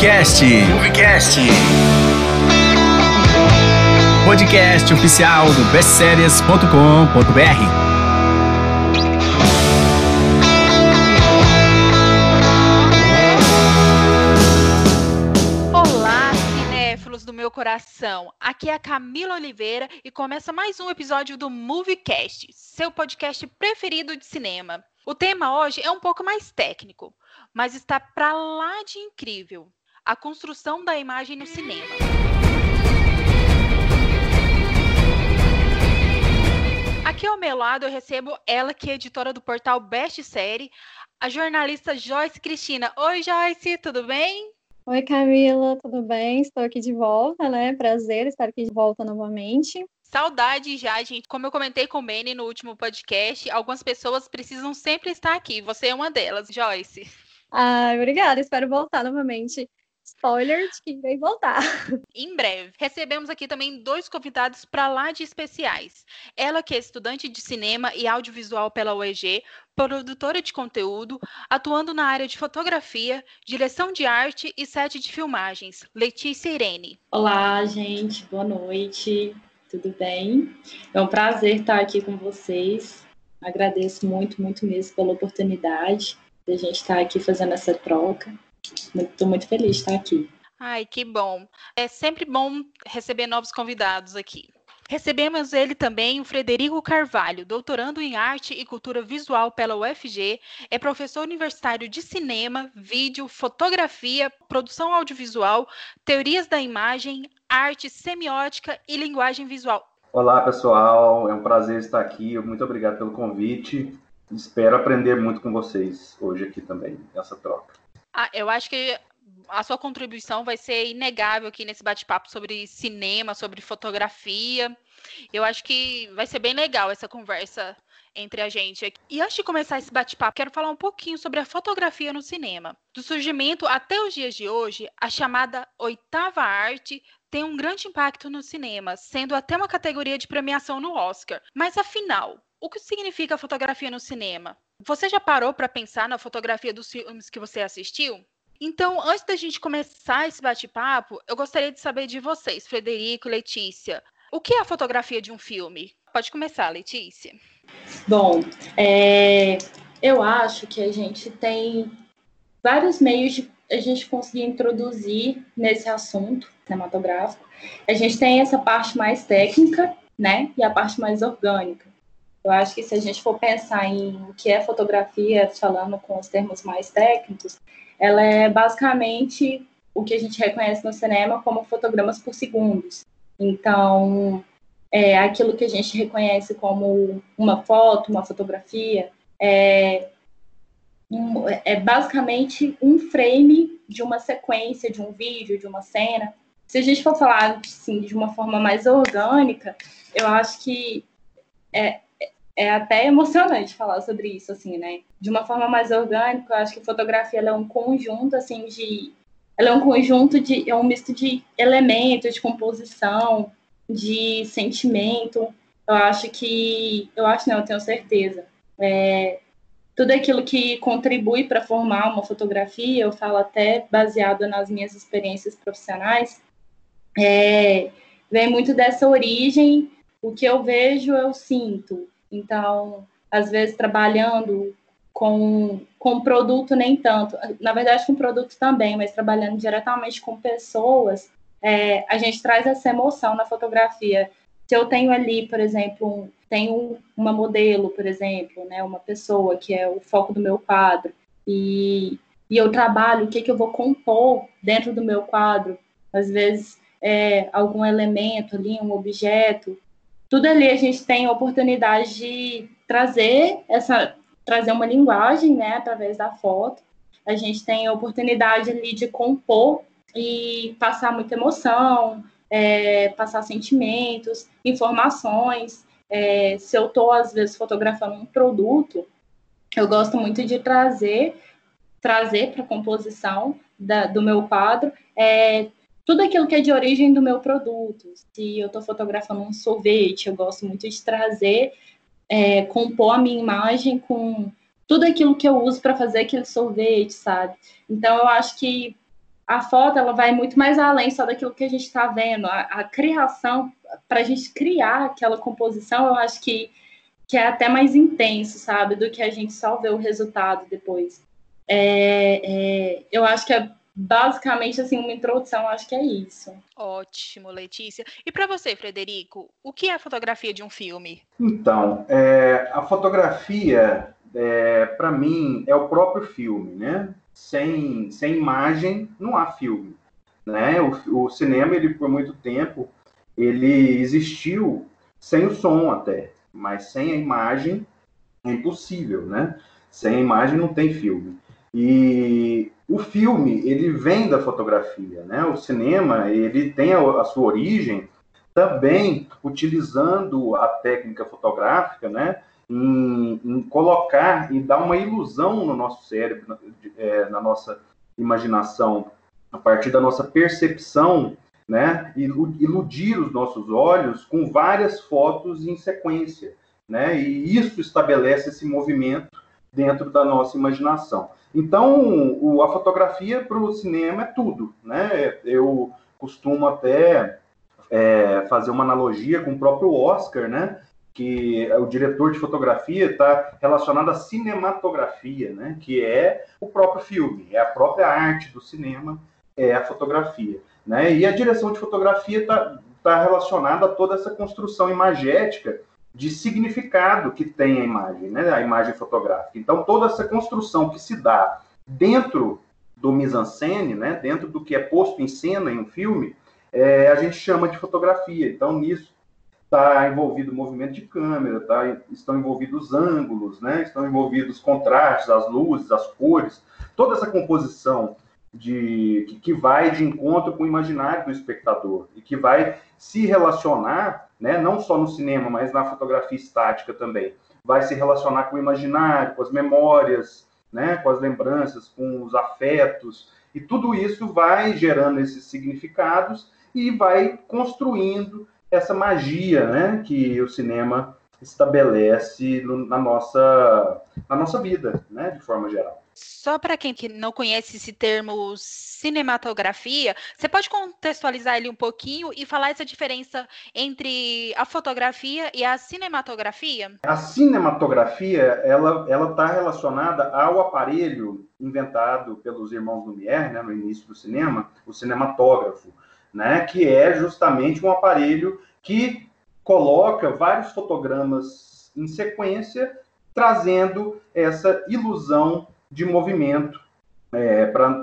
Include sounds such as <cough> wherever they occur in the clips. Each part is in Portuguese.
Movecast. Movecast. Podcast oficial do bestseries.com.br. Meu coração. Aqui é a Camila Oliveira e começa mais um episódio do Moviecast, seu podcast preferido de cinema. O tema hoje é um pouco mais técnico, mas está para lá de incrível: a construção da imagem no cinema. Aqui ao meu lado eu recebo ela, que é editora do portal Best Série, a jornalista Joyce Cristina. Oi, Joyce, tudo bem? Oi, Camila, tudo bem? Estou aqui de volta, né? Prazer estar aqui de volta novamente. Saudade já, gente. Como eu comentei com o Manny no último podcast, algumas pessoas precisam sempre estar aqui. Você é uma delas, Joyce. Ah, obrigada. Espero voltar novamente. Spoiler de que irei voltar. Em breve. Recebemos aqui também dois convidados para lá de especiais. Ela que é estudante de cinema e audiovisual pela UEG, produtora de conteúdo, atuando na área de fotografia, direção de arte e set de filmagens. Letícia Irene. Olá, gente. Boa noite. Tudo bem? É um prazer estar aqui com vocês. Agradeço muito, muito mesmo pela oportunidade de a gente estar aqui fazendo essa troca. Estou muito feliz de estar aqui. Ai, que bom. É sempre bom receber novos convidados aqui. Recebemos ele também, o Frederico Carvalho, doutorando em Arte e Cultura Visual pela UFG, é professor universitário de cinema, vídeo, fotografia, produção audiovisual, teorias da imagem, arte, semiótica e linguagem visual. Olá, pessoal, é um prazer estar aqui. Muito obrigado pelo convite. Espero aprender muito com vocês hoje aqui também, nessa troca. Ah, eu acho que a sua contribuição vai ser inegável aqui nesse bate-papo sobre cinema, sobre fotografia. Eu acho que vai ser bem legal essa conversa entre a gente. aqui. E antes de começar esse bate-papo, quero falar um pouquinho sobre a fotografia no cinema. Do surgimento até os dias de hoje, a chamada oitava arte tem um grande impacto no cinema, sendo até uma categoria de premiação no Oscar. Mas afinal, o que significa fotografia no cinema? Você já parou para pensar na fotografia dos filmes que você assistiu? Então, antes da gente começar esse bate-papo, eu gostaria de saber de vocês, Frederico Letícia. O que é a fotografia de um filme? Pode começar, Letícia. Bom, é, eu acho que a gente tem vários meios de a gente conseguir introduzir nesse assunto cinematográfico. A gente tem essa parte mais técnica, né, e a parte mais orgânica. Eu acho que se a gente for pensar em o que é fotografia, falando com os termos mais técnicos, ela é basicamente o que a gente reconhece no cinema como fotogramas por segundos. Então, é aquilo que a gente reconhece como uma foto, uma fotografia, é, é basicamente um frame de uma sequência, de um vídeo, de uma cena. Se a gente for falar assim, de uma forma mais orgânica, eu acho que é, é até emocionante falar sobre isso, assim, né? De uma forma mais orgânica, eu acho que fotografia é um conjunto, assim, de... Ela é um conjunto de... É um misto de elementos, de composição, de sentimento. Eu acho que... Eu acho, não, eu tenho certeza. É, tudo aquilo que contribui para formar uma fotografia, eu falo até baseado nas minhas experiências profissionais, é, vem muito dessa origem, o que eu vejo, eu sinto. Então, às vezes, trabalhando com, com produto, nem tanto. Na verdade, com produto também, mas trabalhando diretamente com pessoas, é, a gente traz essa emoção na fotografia. Se eu tenho ali, por exemplo, um, tenho uma modelo, por exemplo, né, uma pessoa que é o foco do meu quadro, e, e eu trabalho o que, que eu vou compor dentro do meu quadro, às vezes é, algum elemento ali, um objeto, tudo ali a gente tem a oportunidade de trazer essa trazer uma linguagem, né, através da foto. A gente tem a oportunidade ali de compor e passar muita emoção, é, passar sentimentos, informações. É, se eu estou, às vezes, fotografando um produto, eu gosto muito de trazer trazer para a composição da, do meu quadro é, tudo aquilo que é de origem do meu produto. Se eu estou fotografando um sorvete, eu gosto muito de trazer, é, compor a minha imagem com tudo aquilo que eu uso para fazer aquele sorvete, sabe? Então, eu acho que a foto ela vai muito mais além só daquilo que a gente está vendo. A, a criação, para a gente criar aquela composição, eu acho que, que é até mais intenso, sabe, do que a gente só ver o resultado depois. É, é, eu acho que é basicamente assim uma introdução, acho que é isso. Ótimo, Letícia. E para você, Frederico, o que é a fotografia de um filme? Então, é, a fotografia, é, para mim, é o próprio filme, né? Sem, sem imagem, não há filme. Né? O, o cinema, ele por muito tempo, ele existiu sem o som até, mas sem a imagem é impossível, né? Sem a imagem não tem filme. E o filme, ele vem da fotografia, né? O cinema, ele tem a, a sua origem também utilizando a técnica fotográfica, né? Em, em, colocar e dar uma ilusão no nosso cérebro, na, é, na nossa imaginação, a partir da nossa percepção, né? Iludir os nossos olhos com várias fotos em sequência, né? E isso estabelece esse movimento dentro da nossa imaginação. Então, o, a fotografia para o cinema é tudo, né? Eu costumo até é, fazer uma analogia com o próprio Oscar, né? Que o diretor de fotografia está relacionado à cinematografia, né? Que é o próprio filme, é a própria arte do cinema, é a fotografia, né? E a direção de fotografia está tá relacionada a toda essa construção imagética de significado que tem a imagem, né, a imagem fotográfica. Então, toda essa construção que se dá dentro do mise-en-scène, né, dentro do que é posto em cena em um filme, é, a gente chama de fotografia. Então, nisso está envolvido o movimento de câmera, tá, estão envolvidos os ângulos, né, estão envolvidos os contrastes, as luzes, as cores, toda essa composição de que, que vai de encontro com o imaginário do espectador e que vai se relacionar né? não só no cinema, mas na fotografia estática também. Vai se relacionar com o imaginário, com as memórias, né? com as lembranças, com os afetos, e tudo isso vai gerando esses significados e vai construindo essa magia né? que o cinema estabelece na nossa, na nossa vida, né? de forma geral. Só para quem que não conhece esse termo cinematografia, você pode contextualizar ele um pouquinho e falar essa diferença entre a fotografia e a cinematografia? A cinematografia, ela ela está relacionada ao aparelho inventado pelos irmãos Lumière, né, no início do cinema, o cinematógrafo, né, que é justamente um aparelho que coloca vários fotogramas em sequência, trazendo essa ilusão de movimento é, para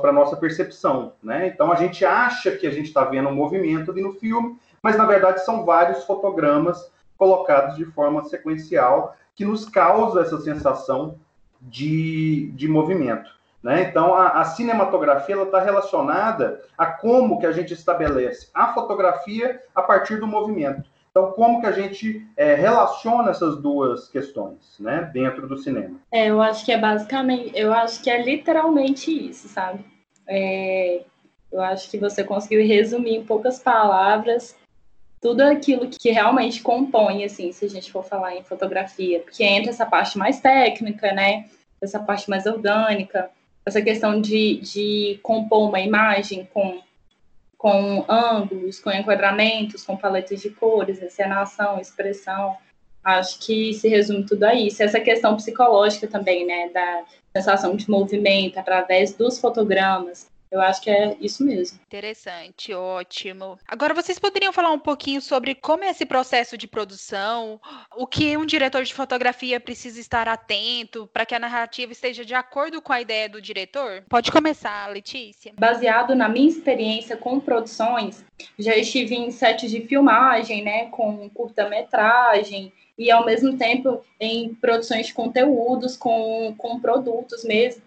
para nossa percepção, né? Então a gente acha que a gente está vendo um movimento ali no filme, mas na verdade são vários fotogramas colocados de forma sequencial que nos causa essa sensação de, de movimento. Né? Então, a, a cinematografia está relacionada a como que a gente estabelece a fotografia a partir do movimento. Então, como que a gente é, relaciona essas duas questões, né, dentro do cinema? É, eu acho que é basicamente, eu acho que é literalmente isso, sabe? É, eu acho que você conseguiu resumir em poucas palavras tudo aquilo que realmente compõe, assim, se a gente for falar em fotografia, porque entra essa parte mais técnica, né, essa parte mais orgânica, essa questão de, de compor uma imagem com com ângulos, com enquadramentos, com paletas de cores, encenação, expressão. Acho que se resume tudo a isso. Essa questão psicológica também, né, da sensação de movimento através dos fotogramas, eu acho que é isso mesmo. Interessante, ótimo. Agora, vocês poderiam falar um pouquinho sobre como é esse processo de produção, o que um diretor de fotografia precisa estar atento para que a narrativa esteja de acordo com a ideia do diretor? Pode começar, Letícia. Baseado na minha experiência com produções, já estive em sets de filmagem, né, com curta-metragem, e ao mesmo tempo em produções de conteúdos com, com produtos mesmo.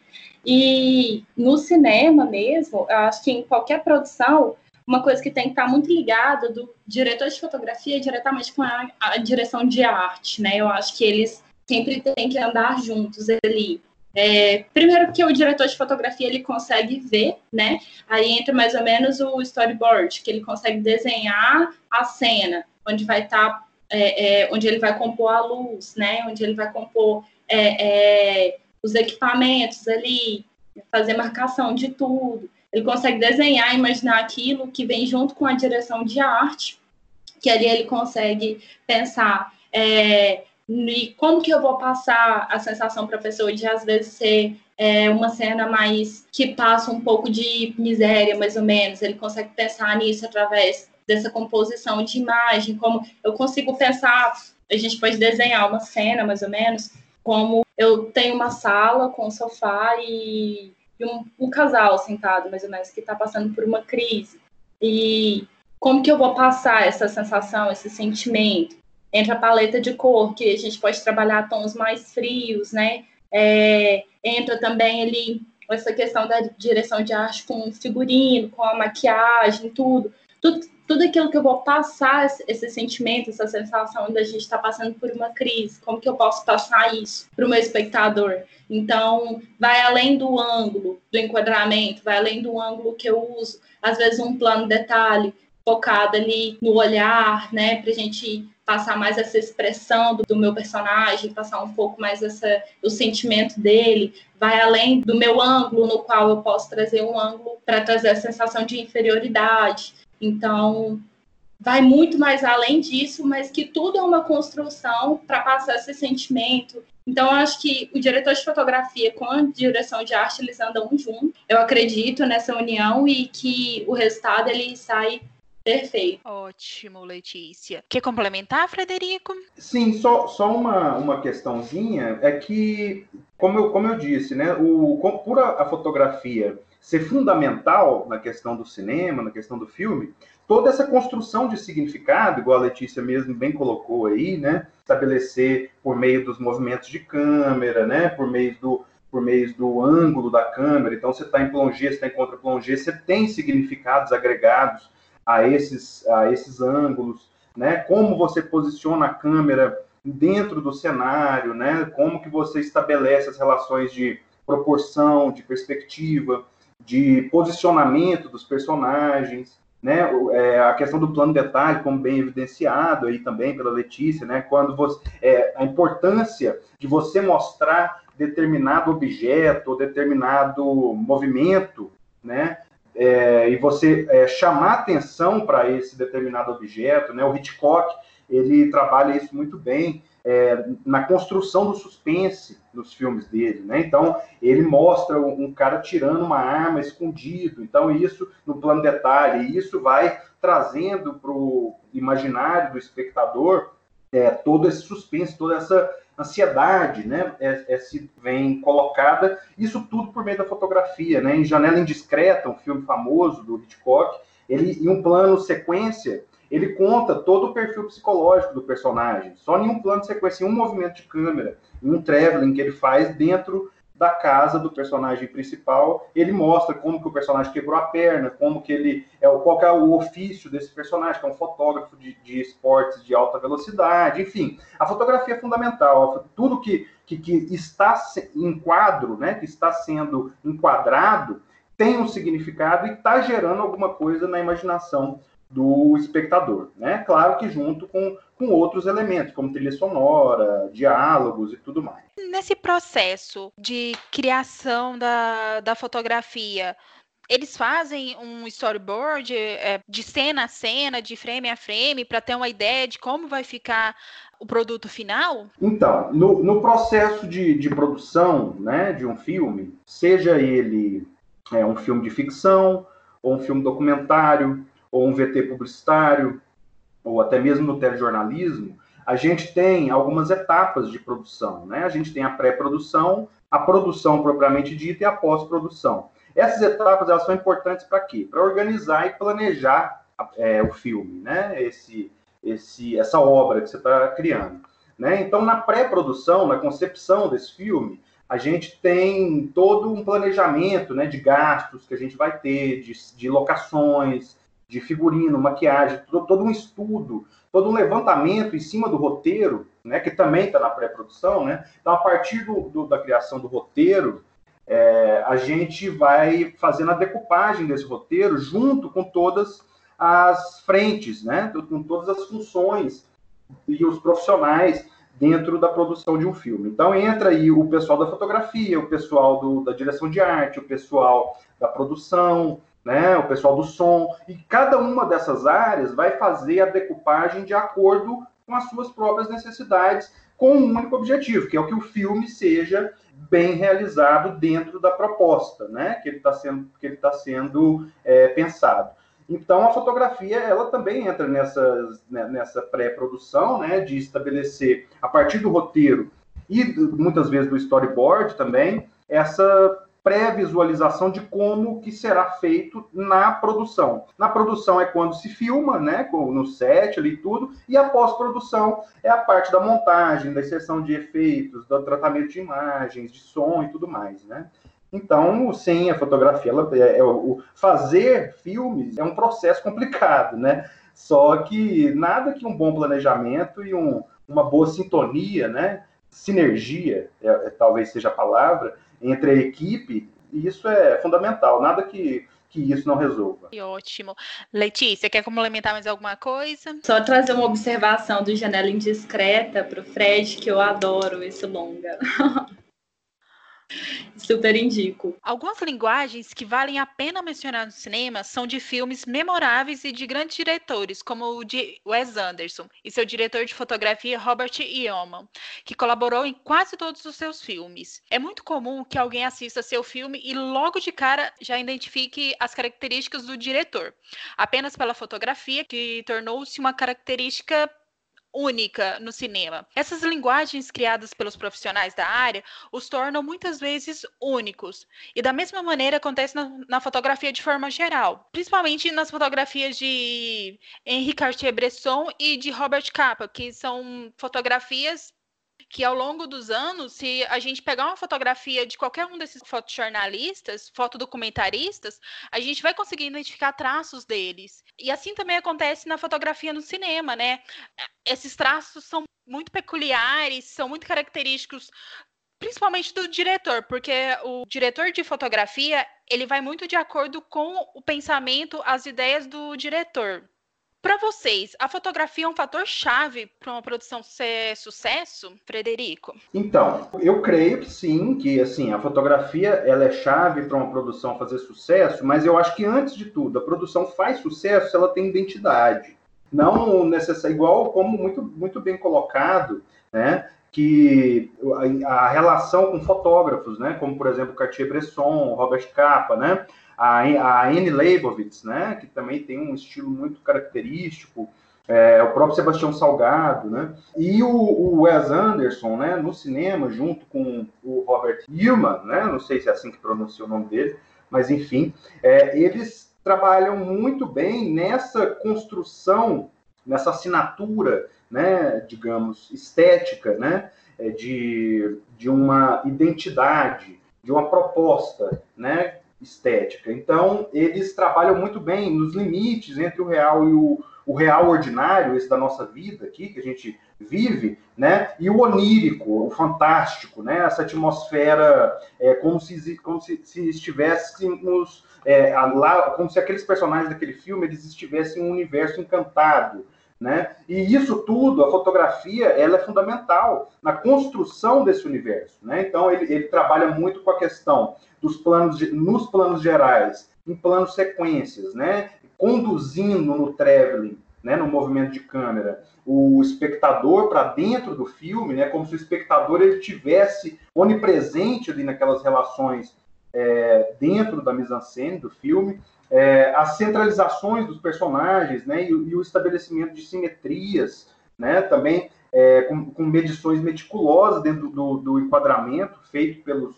E no cinema mesmo, eu acho que em qualquer produção, uma coisa que tem que estar muito ligada do diretor de fotografia diretamente com a, a direção de arte, né? Eu acho que eles sempre têm que andar juntos ali. É, primeiro porque o diretor de fotografia ele consegue ver, né? Aí entra mais ou menos o storyboard, que ele consegue desenhar a cena, onde vai estar, tá, é, é, onde ele vai compor a luz, né? Onde ele vai compor é, é, os equipamentos ali, fazer marcação de tudo. ele consegue desenhar, imaginar aquilo que vem junto com a direção de arte, que ali ele consegue pensar é, como que eu vou passar a sensação para a pessoa de às vezes ser é, uma cena mais que passa um pouco de miséria, mais ou menos. Ele consegue pensar nisso através dessa composição de imagem, como eu consigo pensar, a gente pode desenhar uma cena, mais ou menos, como eu tenho uma sala com um sofá e, um, um, casal sentado, mais ou menos, que está passando por uma crise. E como que eu vou passar essa sensação, esse sentimento? Entre a paleta de cor, que a gente pode trabalhar tons mais frios, né? É, entra também ali essa questão da direção de arte com figurino, com a maquiagem, tudo. Tudo, tudo aquilo que eu vou passar, esse sentimento, essa sensação da gente estar tá passando por uma crise, como que eu posso passar isso para o meu espectador? Então, vai além do ângulo do enquadramento, vai além do ângulo que eu uso, às vezes um plano detalhe focado ali no olhar, né, para a gente passar mais essa expressão do, do, meu personagem, passar um pouco mais essa, o sentimento dele, vai além do meu ângulo, no qual eu posso trazer um ângulo para trazer a sensação de inferioridade. Então, vai muito mais além disso, mas que tudo é uma construção para passar esse sentimento. Então, eu acho que o diretor de fotografia com a direção de arte, eles andam juntos. Eu acredito nessa união e que o resultado ele sai Perfeito. Ótimo, Letícia. Quer complementar, Frederico? Sim, só, só uma, uma questãozinha é que, como eu, como eu disse, né, o, por a, a fotografia ser fundamental na questão do cinema, na questão do filme, toda essa construção de significado, igual a Letícia mesmo bem colocou aí, né, estabelecer por meio dos movimentos de câmera, né, por meio do, por meio do ângulo da câmera. Então, você está em plongé, você está em contra-plongé, você tem significados agregados a esses, a esses ângulos, né? Como você posiciona a câmera dentro do cenário, né? Como que você estabelece as relações de proporção, de perspectiva, de posicionamento dos personagens, né? É, a questão do plano detalhe, como bem evidenciado aí também pela Letícia, né? Quando você é, a importância de você mostrar determinado objeto, determinado movimento, né? é, e você é, chamar atenção para esse determinado objeto, né? O Hitchcock ele trabalha isso muito bem é, na construção do suspense nos filmes dele, né? Então ele mostra um cara tirando uma arma escondido, então isso no plano detalhe, isso vai trazendo para o imaginário do espectador é, todo esse suspense, toda essa ansiedade, né, é, é, se vem colocada, isso tudo por meio da fotografia, né, em Janela Indiscreta, um filme famoso do Hitchcock, ele, em um plano sequência, ele conta todo o perfil psicológico do personagem, só em um plano de sequência, em um movimento de câmera, em um traveling que ele faz dentro da casa do personagem principal, ele mostra como que o personagem quebrou a perna, como que ele é qual é o ofício desse personagem, que é um fotógrafo de, de esportes de alta velocidade, enfim, a fotografia é fundamental, tudo que, que, que está em quadro, né, que está sendo enquadrado, tem um significado e está gerando alguma coisa na imaginação do espectador, né? Claro que junto com, com outros elementos, como trilha sonora, diálogos e tudo mais. Nesse processo de criação da, da fotografia, eles fazem um storyboard é, de cena a cena, de frame a frame, para ter uma ideia de como vai ficar o produto final? Então, no, no processo de, de produção né, de um filme, seja ele é, um filme de ficção ou um filme documentário, ou um VT publicitário, ou até mesmo no telejornalismo, a gente tem algumas etapas de produção. Né? A gente tem a pré-produção, a produção propriamente dita e a pós-produção. Essas etapas elas são importantes para quê? Para organizar e planejar é, o filme, né? esse, esse, essa obra que você está criando. Né? Então, na pré-produção, na concepção desse filme, a gente tem todo um planejamento né, de gastos que a gente vai ter, de, de locações, de figurino, maquiagem, todo, todo, um estudo, todo um levantamento em cima do roteiro, né, que também está na pré-produção, né? Então, a partir do, do, da criação do roteiro, é, a gente vai fazendo a decupagem desse roteiro junto com todas as frentes, né? Com todas as funções e os profissionais dentro da produção de um filme. Então entra aí o pessoal da fotografia, o pessoal do, da direção de arte, o pessoal da produção, né, o pessoal do som, e cada uma dessas áreas vai fazer a decupagem de acordo com as suas próprias necessidades, com um único objetivo, que é o que o filme seja bem realizado dentro da proposta, né, que ele está sendo, que ele tá sendo é, pensado. Então, a fotografia, ela também entra nessa, né, nessa pré-produção, né, de estabelecer, a partir do roteiro e muitas vezes do storyboard também, essa pré-visualização de como que será feito na produção. Na produção é quando se filma, né, no set ali tudo, e a pós-produção é a parte da montagem, da inserção de efeitos, do tratamento de imagens, de som e tudo mais, né? Então, sim, a fotografia, ela, é, é, o, fazer filmes é um processo complicado, né? Só que nada que um bom planejamento e um, uma boa sintonia, né? Sinergia, é, é, talvez seja a palavra, entre a equipe, isso é fundamental. Nada que, que isso não resolva. Que ótimo. Letícia, quer complementar mais alguma coisa? Só trazer uma observação do Janela Indiscreta para o Fred, que eu adoro esse longa. <laughs> Super indico. Algumas linguagens que valem a pena mencionar no cinema são de filmes memoráveis e de grandes diretores, como o de Wes Anderson e seu diretor de fotografia Robert Yeoman, que colaborou em quase todos os seus filmes. É muito comum que alguém assista seu filme e logo de cara já identifique as características do diretor, apenas pela fotografia, que tornou-se uma característica única no cinema. Essas linguagens criadas pelos profissionais da área os tornam muitas vezes únicos. E da mesma maneira acontece na, na fotografia de forma geral, principalmente nas fotografias de Henri Cartier-Bresson e de Robert Capa, que são fotografias que ao longo dos anos, se a gente pegar uma fotografia de qualquer um desses fotojornalistas, fotodocumentaristas, a gente vai conseguir identificar traços deles. E assim também acontece na fotografia no cinema, né? Esses traços são muito peculiares, são muito característicos principalmente do diretor, porque o diretor de fotografia, ele vai muito de acordo com o pensamento, as ideias do diretor. Para vocês, a fotografia é um fator chave para uma produção ser sucesso, Frederico? Então, eu creio que sim, que assim, a fotografia ela é chave para uma produção fazer sucesso, mas eu acho que antes de tudo, a produção faz sucesso se ela tem identidade. Não necessariamente igual como muito muito bem colocado, né? que a, relação com fotógrafos, né, como por exemplo Cartier-Bresson, Robert Capa, né, a, a Anne Leibovitz, né, que também tem um estilo muito característico, é, o próprio Sebastião Salgado, né, e o, o, Wes Anderson, né, no cinema, junto com o Robert Hillman, né, não sei se é assim que pronuncia o nome dele, mas enfim, é, eles trabalham muito bem nessa construção, nessa assinatura né, digamos, estética, né, é, de, de uma identidade, de uma proposta, né, estética. Então, eles trabalham muito bem nos limites entre o real e o, o real ordinário, esse da nossa vida aqui, que a gente vive, né? E o onírico, o fantástico, né? Essa atmosfera é, como se, como se, se estivéssemos é, lá, como se aqueles personagens daquele filme eles estivessem em um universo encantado, né? E isso tudo, a fotografia, ela é fundamental na construção desse universo. Né? Então, ele, ele trabalha muito com a questão dos planos, nos planos gerais, em planos sequências, né? conduzindo no traveling, né? no movimento de câmera, o espectador para dentro do filme, né? como se o espectador ele tivesse onipresente ali naquelas relações é, dentro da mise-en-scène do filme, é, as centralizações dos personagens, né, e, e, o estabelecimento de simetrias, né, também é, com, com, medições meticulosas dentro do, do, enquadramento feito pelos,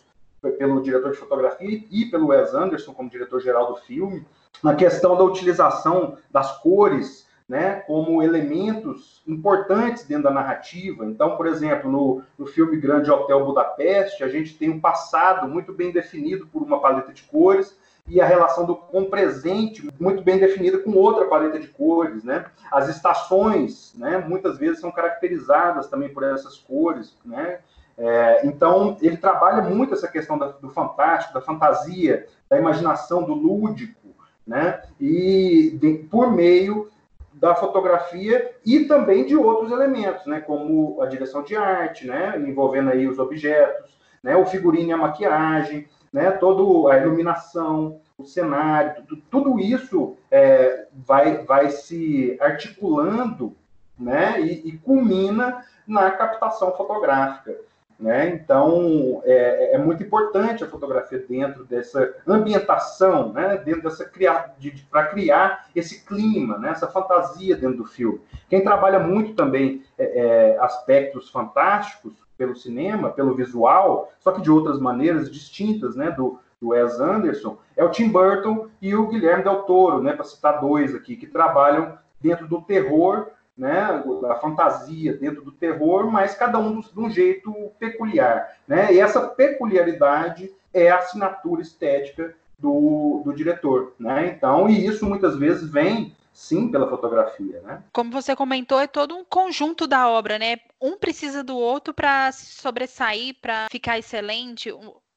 pelo diretor de fotografia e pelo Wes Anderson como diretor-geral do filme, na questão da utilização das cores, né, como elementos importantes dentro da narrativa. Então, por exemplo, no, no filme Grande Hotel Budapeste, a gente tem um passado muito bem definido por uma paleta de cores, e a relação do com presente muito bem definida com outra paleta de cores, né? As estações, né, muitas vezes são caracterizadas também por essas cores, né? É, então ele trabalha muito essa questão da, do fantástico, da fantasia, da imaginação, do lúdico, né? E de, por meio da fotografia e também de outros elementos, né, como a direção de arte, né, envolvendo aí os objetos, né, o figurino e a maquiagem, né, toda a iluminação, o cenário, tudo, tudo isso é, vai, vai se articulando né, e, e culmina na captação fotográfica. Né? Então, é, é, muito importante a fotografia dentro dessa ambientação, né? dentro dessa de, de, para criar esse clima, né? essa fantasia dentro do filme. Quem trabalha muito também é, é, aspectos fantásticos pelo cinema, pelo visual, só que de outras maneiras distintas né? do, do Wes Anderson, é o Tim Burton e o Guilherme Del Toro, né? para citar dois aqui, que trabalham dentro do terror né, a fantasia dentro do terror, mas cada um de um jeito peculiar. Né? E essa peculiaridade é a assinatura estética do, do diretor. Né? Então, e isso muitas vezes vem sim pela fotografia, né? Como você comentou, é todo um conjunto da obra, né? Um precisa do outro para sobressair, para ficar excelente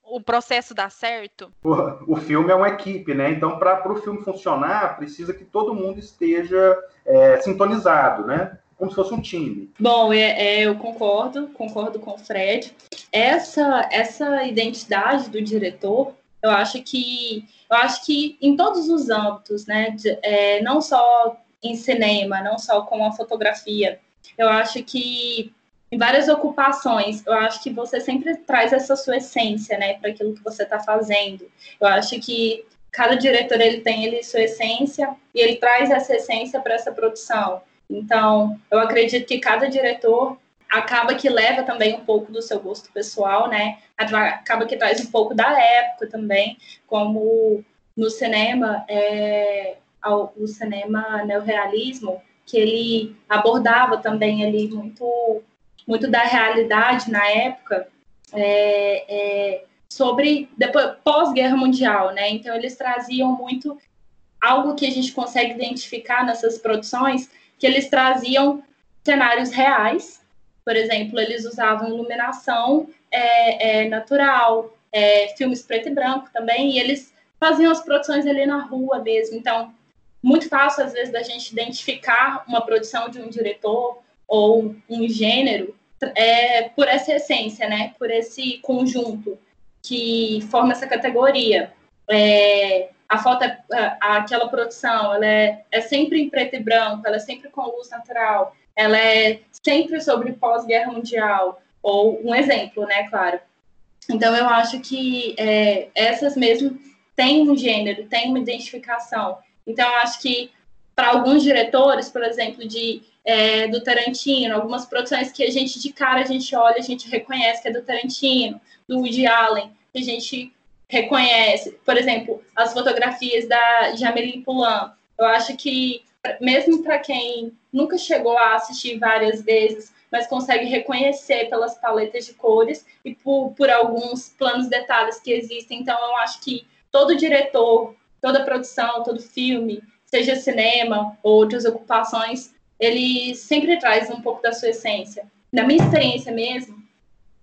o processo dar certo? O, o filme é uma equipe, né? Então, para o filme funcionar, precisa que todo mundo esteja é, sintonizado, né? Como se fosse um time. Bom, é, é, eu concordo, concordo com o Fred. Essa, essa identidade do diretor, eu acho que eu acho que em todos os âmbitos, né? De, é, não só em cinema, não só com a fotografia. Eu acho que em várias ocupações, eu acho que você sempre traz essa sua essência, né, para aquilo que você está fazendo. Eu acho que cada diretor ele tem ele sua essência e ele traz essa essência para essa produção. Então, eu acredito que cada diretor acaba que leva também um pouco do seu gosto pessoal, né? Acaba que traz um pouco da época também, como no cinema, é, o cinema neorrealismo, que ele abordava também ali muito muito da realidade na época é, é, sobre depois pós-guerra mundial, né? Então eles traziam muito algo que a gente consegue identificar nessas produções, que eles traziam cenários reais, por exemplo, eles usavam iluminação é, é natural, é, filmes preto e branco também, e eles faziam as produções ali na rua mesmo. Então, muito fácil às vezes da gente identificar uma produção de um diretor ou um gênero é, por essa essência, né? Por esse conjunto que forma essa categoria. É, a foto, é, aquela produção, ela é, é sempre em preto e branco, ela é sempre com luz natural, ela é sempre sobre pós-guerra mundial, ou um exemplo, né, claro. Então, eu acho que é, essas mesmo têm um gênero, têm uma identificação. Então, eu acho que para alguns diretores, por exemplo, de é, do Tarantino, algumas produções que a gente de cara a gente olha, a gente reconhece que é do Tarantino, do Woody Allen, que a gente reconhece, por exemplo, as fotografias da Jameline Poulain. Eu acho que mesmo para quem nunca chegou a assistir várias vezes, mas consegue reconhecer pelas paletas de cores e por, por alguns planos detalhes que existem. Então, eu acho que todo diretor, toda produção, todo filme, seja cinema ou outras ocupações, ele sempre traz um pouco da sua essência. Na minha experiência mesmo,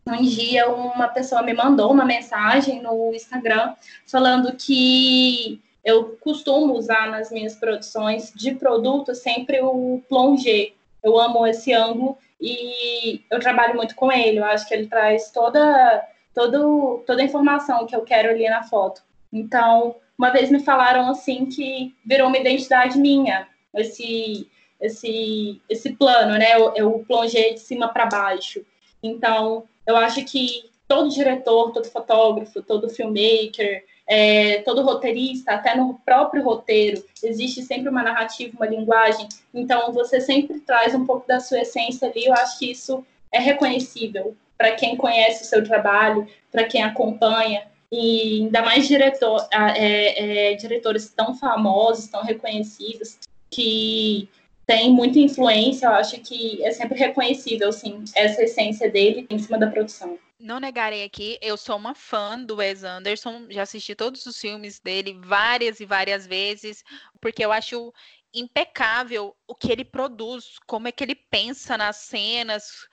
um dia uma pessoa me mandou uma mensagem no Instagram falando que eu costumo usar nas minhas produções de produto sempre o plongé. Eu amo esse ângulo e eu trabalho muito com ele. Eu acho que ele traz toda, todo, toda a informação que eu quero ali na foto. Então, uma vez me falaram assim que virou uma identidade minha, esse esse, esse plano, né? Eu, o plongé de cima para baixo. Então, eu acho que todo diretor, todo fotógrafo, todo filmmaker, é, todo roteirista, até no próprio roteiro, existe sempre uma narrativa, uma linguagem. Então, você sempre traz um pouco da sua essência ali. Eu acho que isso é reconhecível para quem conhece o seu trabalho, para quem acompanha. E ainda mais diretor, é, é, diretores tão famosos, tão reconhecidos, que tem muita influência, eu acho que é sempre reconhecível, sim, essa essência dele em cima da produção. Não negarei aqui, eu sou uma fã do Wes Anderson, já assisti todos os filmes dele várias e várias vezes, porque eu acho impecável o que ele produz, como é que ele pensa nas cenas,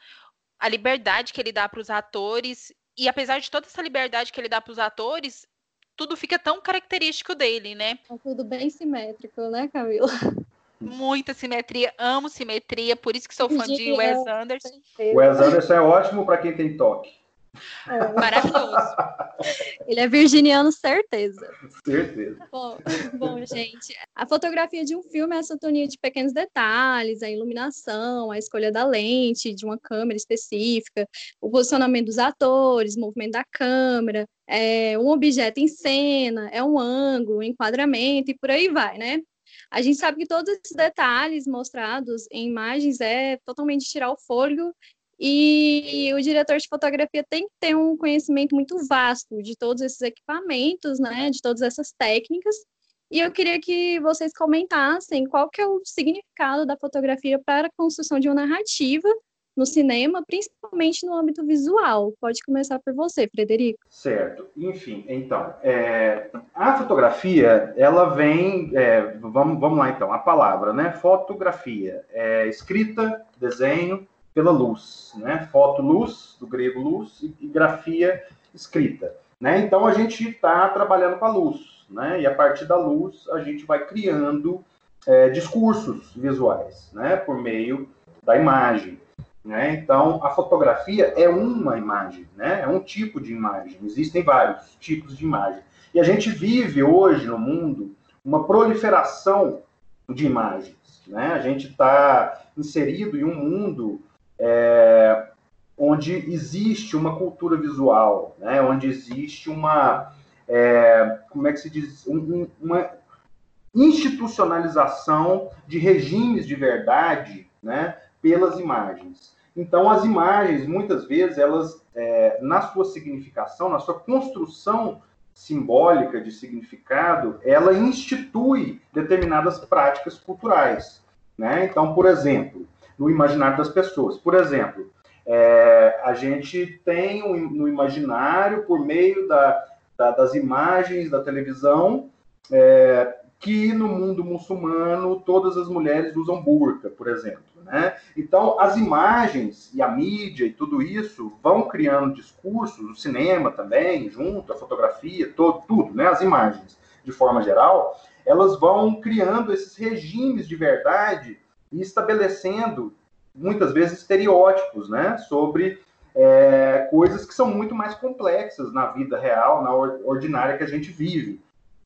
a liberdade que ele dá para os atores, e apesar de toda essa liberdade que ele dá para os atores, tudo fica tão característico dele, né? É tudo bem simétrico, né, Camila? <laughs> muita simetria, amo simetria, por isso que sou fã de Wes Anderson. O Wes Anderson é ótimo para quem tem toque. É. Maravilhoso. <laughs> Ele é virginiano, certeza. Certeza. Bom, bom, gente, a fotografia de um filme é a sintonia de pequenos detalhes, a iluminação, a escolha da lente, de uma câmera específica, o posicionamento dos atores, o movimento da câmera, é um objeto em cena, é um ângulo, um enquadramento e por aí vai, né? A gente sabe que todos esses detalhes mostrados em imagens é totalmente tirar o fôlego e o diretor de fotografia tem que ter um conhecimento muito vasto de todos esses equipamentos, né, de todas essas técnicas. E eu queria que vocês comentassem qual que é o significado da fotografia para a construção de uma narrativa no cinema, principalmente no âmbito visual. Pode começar por você, Frederico. Certo. Enfim, então, é, a fotografia, ela vem, é, vamos, vamos lá então, a palavra, né? Fotografia, é, escrita, desenho, pela luz, né? Foto, luz, do grego luz, e, grafia, escrita. Né? Então a gente está trabalhando com a luz, né? E a partir da luz a gente vai criando é, discursos visuais, né? Por meio da imagem. Né? Então a fotografia é uma imagem, né? É um tipo de imagem. Existem vários tipos de imagem. E a gente vive hoje no mundo uma proliferação de imagens. Né? A gente está inserido em um mundo é, onde existe uma cultura visual, né? onde existe uma, é, como é que se diz, um, uma institucionalização de regimes de verdade né? Pelas imagens. Então, as imagens, muitas vezes, elas, é, na sua significação, na sua construção simbólica de significado, ela institui determinadas práticas culturais. Né? Então, por exemplo, no imaginário das pessoas. Por exemplo, é, a gente tem um, no imaginário, por meio da, da, das imagens da televisão, é, que no mundo muçulmano todas as mulheres usam burca, por exemplo. Né? Então, as imagens e a mídia e tudo isso vão criando discursos, o cinema também, junto, a fotografia, todo, tudo, né? as imagens, de forma geral, elas vão criando esses regimes de verdade e estabelecendo muitas vezes estereótipos, né, sobre é, coisas que são muito mais complexas na vida real, na ordinária que a gente vive.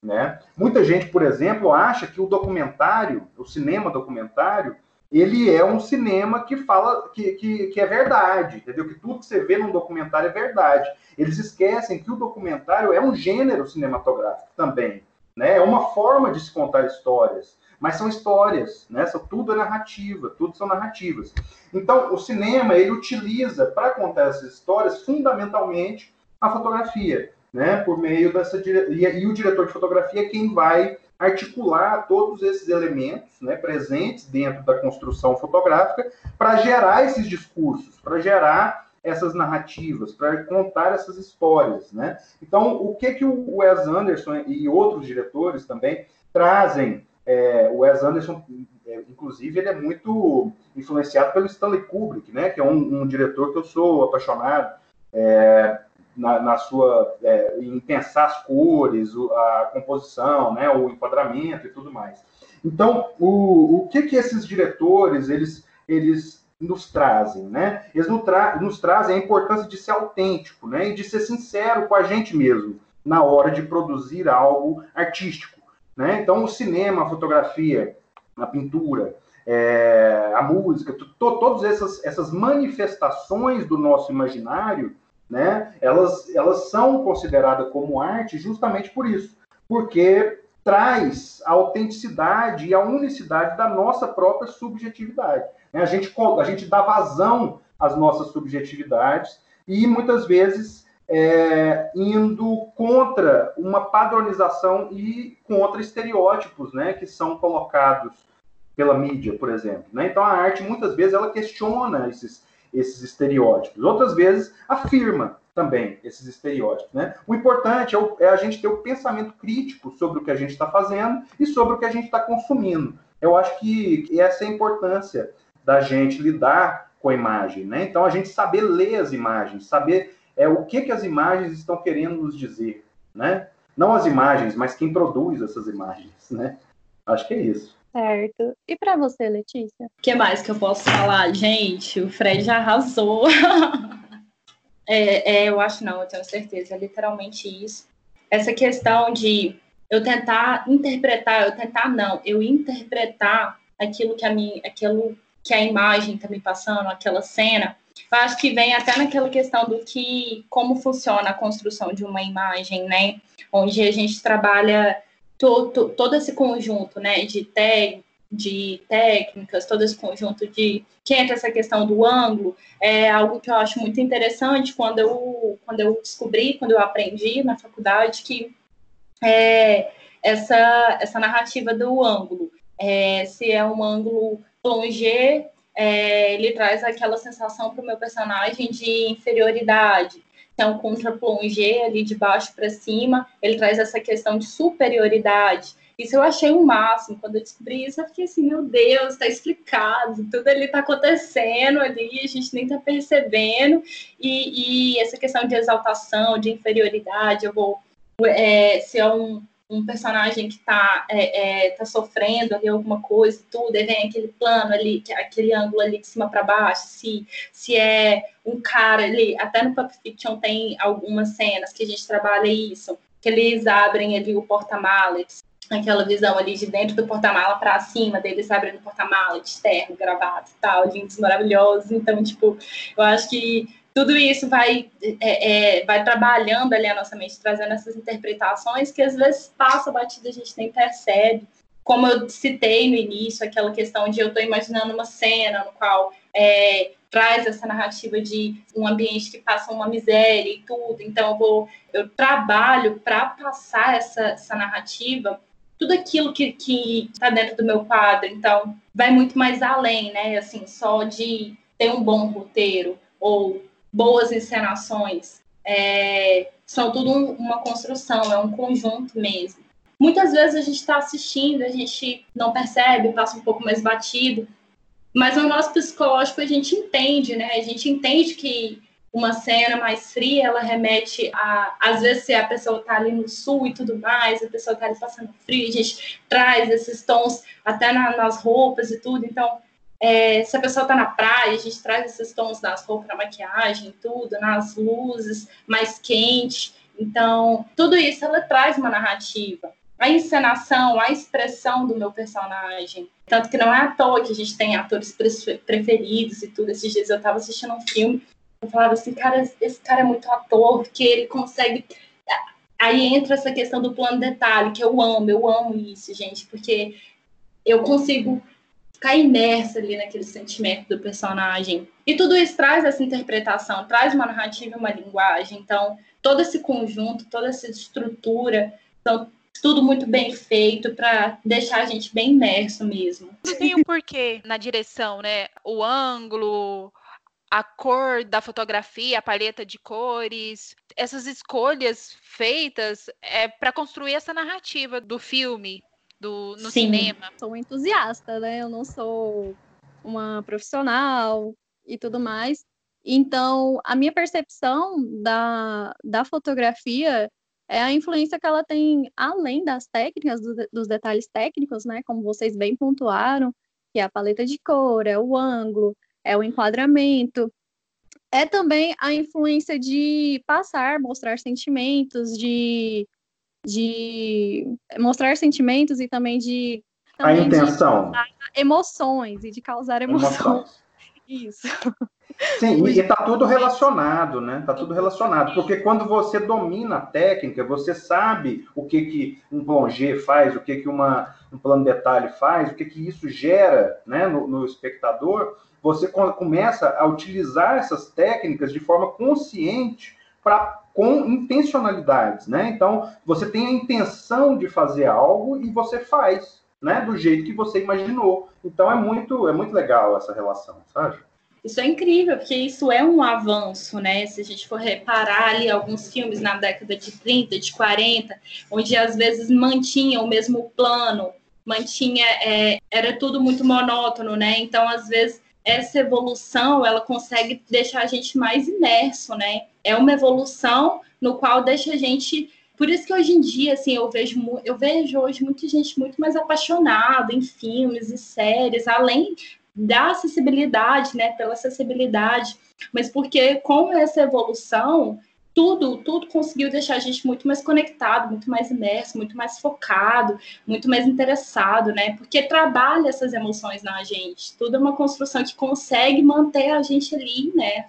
Né? Muita gente, por exemplo, acha que o documentário, o cinema documentário, ele é um cinema que fala que, que, que, é verdade, entendeu? Que tudo que você vê num documentário é verdade. Eles esquecem que o documentário é um gênero cinematográfico também, né? É uma forma de se contar histórias mas são histórias, né? São, tudo é narrativa, tudo são narrativas. Então, o cinema, ele utiliza, para contar essas histórias, fundamentalmente, a fotografia, né? Por meio dessa... E, e o diretor de fotografia é quem vai articular todos esses elementos né, presentes dentro da construção fotográfica para gerar esses discursos, para gerar essas narrativas, para contar essas histórias, né? Então, o que que o Wes Anderson e outros diretores também trazem é, o Wes Anderson, é, inclusive, ele é muito influenciado pelo Stanley Kubrick, né? Que é um, um diretor que eu sou apaixonado é, na, na, sua é, em pensar as cores, a composição, né? O enquadramento e tudo mais. Então, o, o que que esses diretores eles eles nos trazem, né? Eles nos, tra nos trazem a importância de ser autêntico, né? E de ser sincero com a gente mesmo na hora de produzir algo artístico. Né? Então, o cinema, a fotografia, a pintura, é, a música, to, todas essas, essas manifestações do nosso imaginário, né, elas, elas são consideradas como arte justamente por isso, porque traz a autenticidade e a unicidade da nossa própria subjetividade. Né? A, gente, a gente dá vazão às nossas subjetividades e muitas vezes é, indo contra uma padronização e contra estereótipos, né, que são colocados pela mídia, por exemplo. Né? Então a arte muitas vezes ela questiona esses, esses estereótipos, outras vezes afirma também esses estereótipos. Né? O importante é, o, é a gente ter o pensamento crítico sobre o que a gente está fazendo e sobre o que a gente está consumindo. Eu acho que essa é a importância da gente lidar com a imagem. Né? Então a gente saber ler as imagens, saber é o que, que as imagens estão querendo nos dizer, né? Não as imagens, mas quem produz essas imagens, né? Acho que é isso. Certo. E para você, Letícia? O que mais que eu posso falar? Gente, o Fred já arrasou. <laughs> é, é, eu acho não, eu tenho certeza, é literalmente isso. Essa questão de eu tentar interpretar, eu tentar não, eu interpretar aquilo que a minha, aquilo que a imagem está me passando, aquela cena. Eu acho que vem até naquela questão do que como funciona a construção de uma imagem, né? Onde a gente trabalha todo, todo esse conjunto, né, de, te, de técnicas, todo esse conjunto de que entra essa questão do ângulo, é algo que eu acho muito interessante quando eu, quando eu descobri, quando eu aprendi na faculdade, que é, essa, essa narrativa do ângulo. É, se é um ângulo plongé, é, ele traz aquela sensação para o meu personagem de inferioridade é um contra-plongé ali de baixo para cima, ele traz essa questão de superioridade. Isso eu achei o um máximo. Quando eu descobri isso, eu fiquei assim, meu Deus, está explicado, tudo ali está acontecendo ali, a gente nem está percebendo. E, e, essa questão de exaltação, de inferioridade, eu vou. É, se é um, um personagem que está é, é, tá sofrendo ali alguma coisa e tudo, aí vem aquele plano ali, aquele ângulo ali de cima para baixo, se, se é um cara ali, até no Pulp Fiction tem algumas cenas que a gente trabalha isso, que eles abrem ali o porta-malas, aquela visão ali de dentro do porta-mala para cima, deles abrindo o porta-mala de gravado e tal, lindos, maravilhosos, então, tipo, eu acho que tudo isso vai, é, é, vai trabalhando ali a nossa mente, trazendo essas interpretações que às vezes passa batida, a gente nem percebe. Como eu citei no início, aquela questão de eu estou imaginando uma cena no qual é, traz essa narrativa de um ambiente que passa uma miséria e tudo. Então eu vou, eu trabalho para passar essa, essa narrativa tudo aquilo que está dentro do meu quadro. Então, vai muito mais além, né? Assim, só de ter um bom roteiro ou boas encenações. É, são tudo um, uma construção, é um conjunto mesmo. Muitas vezes a gente está assistindo, a gente não percebe, passa um pouco mais batido, mas no nosso psicológico a gente entende, né? A gente entende que uma cena mais fria, ela remete a, às vezes, se a pessoa está ali no sul e tudo mais, a pessoa está ali passando frio, a gente traz esses tons até na, nas roupas e tudo, então é, se a pessoa está na praia, a gente traz esses tons nas roupas, na maquiagem, tudo, nas luzes, mais quente. Então, tudo isso ela traz uma narrativa. A encenação, a expressão do meu personagem. Tanto que não é à toa que a gente tem atores preferidos e tudo. Esses dias eu estava assistindo um filme, eu falava assim, cara, esse cara é muito ator, porque ele consegue. Aí entra essa questão do plano detalhe, que eu amo, eu amo isso, gente, porque eu consigo ficar imersa ali naquele sentimento do personagem. E tudo isso traz essa interpretação, traz uma narrativa e uma linguagem. Então, todo esse conjunto, toda essa estrutura, então, tudo muito bem feito para deixar a gente bem imerso mesmo. Tem um porquê na direção, né? O ângulo, a cor da fotografia, a paleta de cores, essas escolhas feitas é para construir essa narrativa do filme, do, no Sim. cinema. Sou entusiasta, né? Eu não sou uma profissional e tudo mais. Então, a minha percepção da, da fotografia é a influência que ela tem além das técnicas, do, dos detalhes técnicos, né? Como vocês bem pontuaram, que é a paleta de cor, é o ângulo, é o enquadramento. É também a influência de passar, mostrar sentimentos, de de mostrar sentimentos e também de também a intenção emoções e de causar emoções. emoções. <laughs> Isso. Sim, e está tudo relacionado, né? Está tudo relacionado, porque quando você domina a técnica, você sabe o que, que um plongé faz, o que, que uma, um plano detalhe faz, o que, que isso gera né, no, no espectador, você começa a utilizar essas técnicas de forma consciente para com intencionalidades, né? Então, você tem a intenção de fazer algo e você faz, né, do jeito que você imaginou. Então é muito é muito legal essa relação, sabe? Isso é incrível, porque isso é um avanço, né? Se a gente for reparar ali alguns filmes na década de 30, de 40, onde às vezes mantinha o mesmo plano, mantinha, é, era tudo muito monótono, né? Então, às vezes, essa evolução, ela consegue deixar a gente mais imerso, né? É uma evolução no qual deixa a gente Por isso que hoje em dia, assim, eu vejo, eu vejo hoje muita gente muito mais apaixonada em filmes e séries, além da acessibilidade, né, pela acessibilidade, mas porque com essa evolução, tudo, tudo conseguiu deixar a gente muito mais conectado, muito mais imerso, muito mais focado, muito mais interessado, né? Porque trabalha essas emoções na gente. Tudo é uma construção que consegue manter a gente ali, né?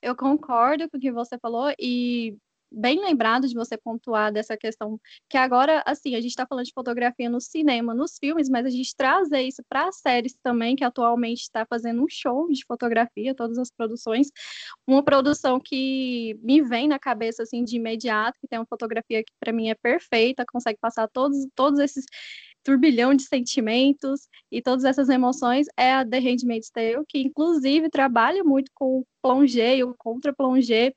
Eu concordo com o que você falou e bem lembrado de você pontuar dessa questão que agora, assim, a gente está falando de fotografia no cinema, nos filmes, mas a gente trazer isso para as séries também, que atualmente está fazendo um show de fotografia, todas as produções. Uma produção que me vem na cabeça, assim, de imediato, que tem uma fotografia que para mim é perfeita, consegue passar todos, todos esses turbilhão de sentimentos e todas essas emoções é a The Handmaid's Tale, que inclusive trabalha muito com plongé, o contra-plongé,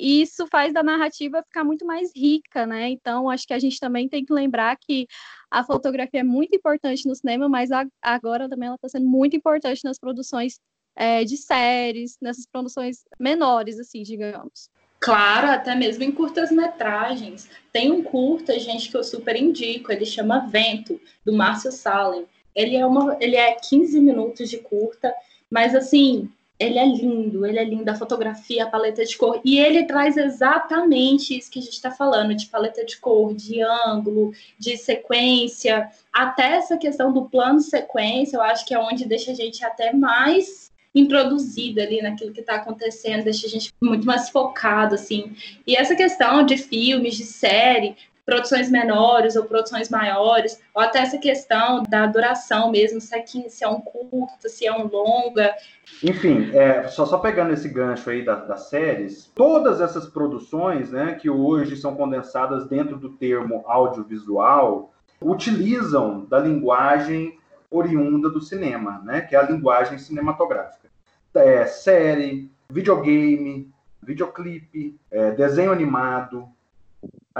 e isso faz da narrativa ficar muito mais rica, né? Então, acho que a gente também tem que lembrar que a fotografia é muito importante no cinema, mas agora também ela está sendo muito importante nas produções é, de séries, nessas produções menores, assim, digamos. Claro, até mesmo em curtas-metragens. Tem um curta, gente, que eu super indico, ele chama Vento, do Márcio Salem. Ele é, uma, ele é 15 minutos de curta, mas assim, ele é lindo, ele é lindo, a fotografia, a paleta de cor, e ele traz exatamente isso que a gente está falando, de paleta de cor, de ângulo, de sequência, até essa questão do plano sequência, eu acho que é onde deixa a gente até mais introduzida ali naquilo que está acontecendo, deixa a gente muito mais focado, assim. E essa questão de filmes, de série, produções menores ou produções maiores, ou até essa questão da duração mesmo, se é, se é um curto, se é um longa. Enfim, é, só, só pegando esse gancho aí da, das séries, todas essas produções, né, que hoje são condensadas dentro do termo audiovisual, utilizam da linguagem oriunda do cinema, né, que é a linguagem cinematográfica. É, série, videogame, videoclipe, é, desenho animado,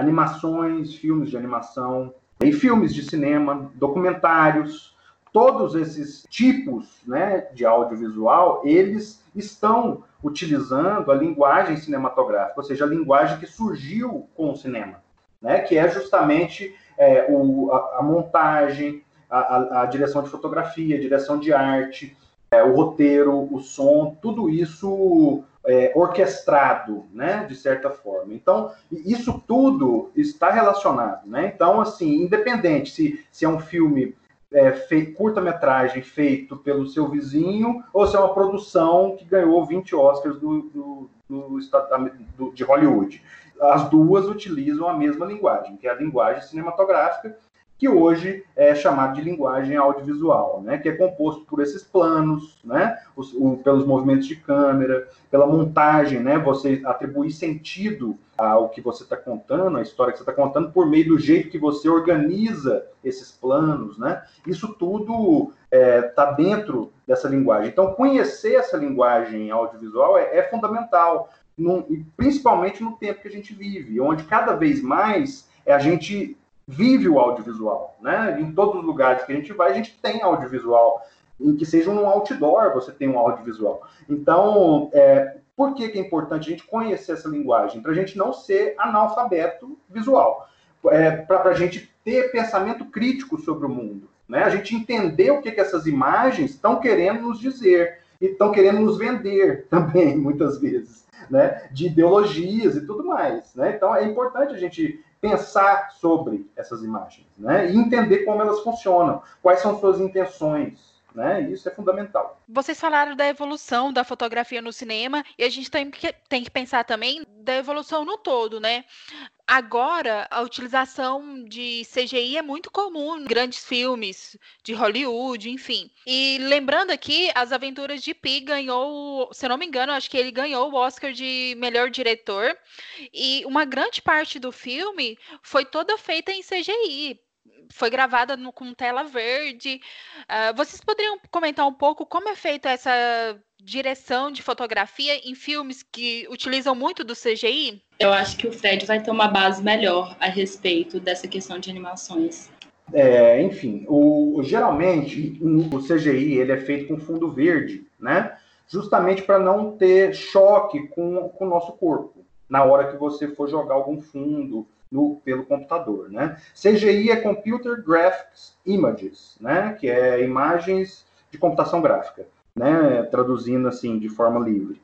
animações, filmes de animação, e filmes de cinema, documentários, todos esses tipos né, de audiovisual, eles estão utilizando a linguagem cinematográfica, ou seja, a linguagem que surgiu com o cinema, né, que é justamente é, o, a, a, montagem, a, a, a, direção de fotografia, a direção de arte, é, o roteiro, o som, tudo isso é, orquestrado, né, de certa forma. Então, isso tudo está relacionado, né? Então, assim, independente se, se é um filme é, curta-metragem feito pelo seu vizinho ou se é uma produção que ganhou 20 Oscars do, do, do, do, de Hollywood. As duas utilizam a mesma linguagem, que é a linguagem cinematográfica, que hoje é chamado de linguagem audiovisual, né, que é composto por esses planos, né, os, o, pelos movimentos de câmera, pela montagem, né, você atribuir sentido ao que você está contando, a história que você está contando, por meio do jeito que você organiza esses planos, né, isso tudo está é, tá dentro dessa linguagem. Então, conhecer essa linguagem audiovisual é, é fundamental, no, principalmente no tempo que a gente vive, onde cada vez mais a gente vive o audiovisual, né? Em todos os lugares que a gente vai, a gente tem audiovisual. Em que seja um outdoor, você tem um audiovisual. Então, é, por que, que é importante a gente conhecer essa linguagem? Para a gente não ser analfabeto visual. É, Para a gente ter pensamento crítico sobre o mundo. Né? A gente entender o que, que essas imagens estão querendo nos dizer e estão querendo nos vender <laughs> também, muitas vezes, né? de ideologias e tudo mais. Né? Então, é importante a gente pensar sobre essas imagens, né? E entender como elas funcionam, quais são suas intenções, né? Isso é fundamental. Vocês falaram da evolução da fotografia no cinema e a gente tem que, tem que pensar também da evolução no todo, né? Agora, a utilização de CGI é muito comum em grandes filmes de Hollywood, enfim. E lembrando aqui, As Aventuras de Pi ganhou, se não me engano, acho que ele ganhou o Oscar de melhor diretor. E uma grande parte do filme foi toda feita em CGI foi gravada no, com tela verde. Uh, vocês poderiam comentar um pouco como é feita essa direção de fotografia em filmes que utilizam muito do CGI? Eu acho que o Fred vai ter uma base melhor a respeito dessa questão de animações. É, enfim, o, geralmente o CGI ele é feito com fundo verde, né? Justamente para não ter choque com, com o nosso corpo na hora que você for jogar algum fundo no, pelo computador, né? CGI é Computer Graphics Images, né? Que é imagens de computação gráfica, né? Traduzindo assim de forma livre.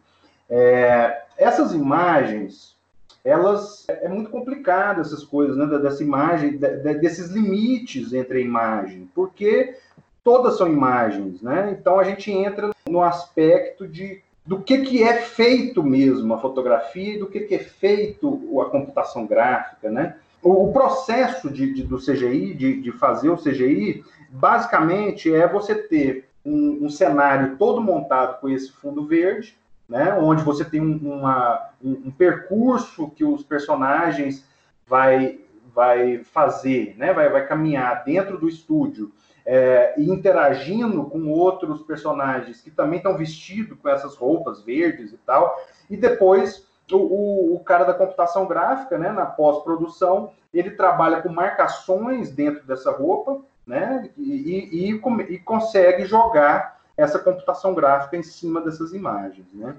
É, essas imagens, elas é muito complicado essas coisas, né? Dessa imagem, desses limites entre a imagem, porque todas são imagens, né? Então a gente entra no aspecto de do que, que é feito mesmo a fotografia e do que, que é feito a computação gráfica, né? O, o processo de, de, do CGI, de, de, fazer o CGI, basicamente é você ter um, um, cenário todo montado com esse fundo verde, né? Onde você tem um, uma, um, um percurso que os personagens vai, vai fazer, né? Vai, vai caminhar dentro do estúdio é, e interagindo com outros personagens que também estão vestidos com essas roupas verdes e tal. E depois o, o, o cara da computação gráfica, né, na pós-produção, ele trabalha com marcações dentro dessa roupa, né, e, e, e, consegue jogar essa computação gráfica em cima dessas imagens, né.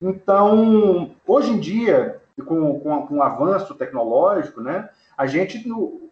Então, hoje em dia, com, com, com o avanço tecnológico, né, a gente,